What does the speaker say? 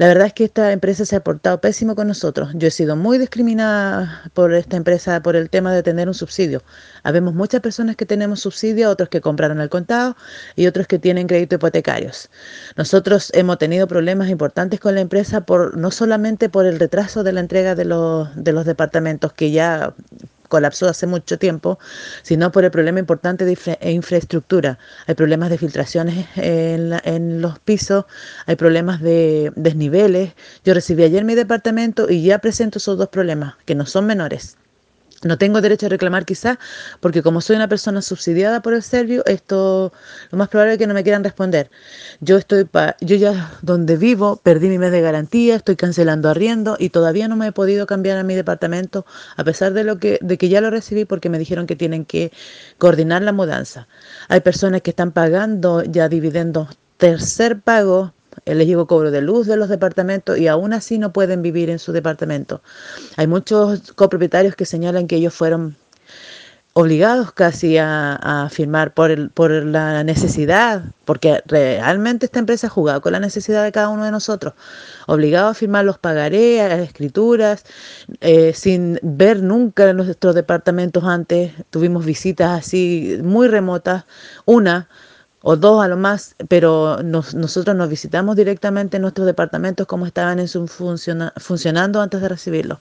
La verdad es que esta empresa se ha portado pésimo con nosotros. Yo he sido muy discriminada por esta empresa por el tema de tener un subsidio. Habemos muchas personas que tenemos subsidio, otros que compraron al contado y otros que tienen crédito hipotecarios. Nosotros hemos tenido problemas importantes con la empresa por no solamente por el retraso de la entrega de los, de los departamentos que ya colapsó hace mucho tiempo, sino por el problema importante de e infraestructura. Hay problemas de filtraciones en, en, los pisos, hay problemas de desniveles. Yo recibí ayer mi departamento y ya presento esos dos problemas, que no son menores. No tengo derecho a reclamar quizás porque como soy una persona subsidiada por el Servio, esto lo más probable es que no me quieran responder. Yo estoy yo ya donde vivo perdí mi mes de garantía, estoy cancelando arriendo y todavía no me he podido cambiar a mi departamento a pesar de lo que de que ya lo recibí porque me dijeron que tienen que coordinar la mudanza. Hay personas que están pagando ya dividendos tercer pago llegó cobro de luz de los departamentos y aún así no pueden vivir en su departamento. Hay muchos copropietarios que señalan que ellos fueron obligados casi a, firmar por, la necesidad, porque realmente esta empresa ha jugado con la necesidad de cada uno de nosotros, obligados a firmar los pagaré, las escrituras, eh, sin ver nunca nuestros departamentos antes, tuvimos visitas así muy remotas, una o dos a lo más, pero nosotros nos visitamos directamente en nuestros departamentos como estaban en su funcionando antes de recibirlo.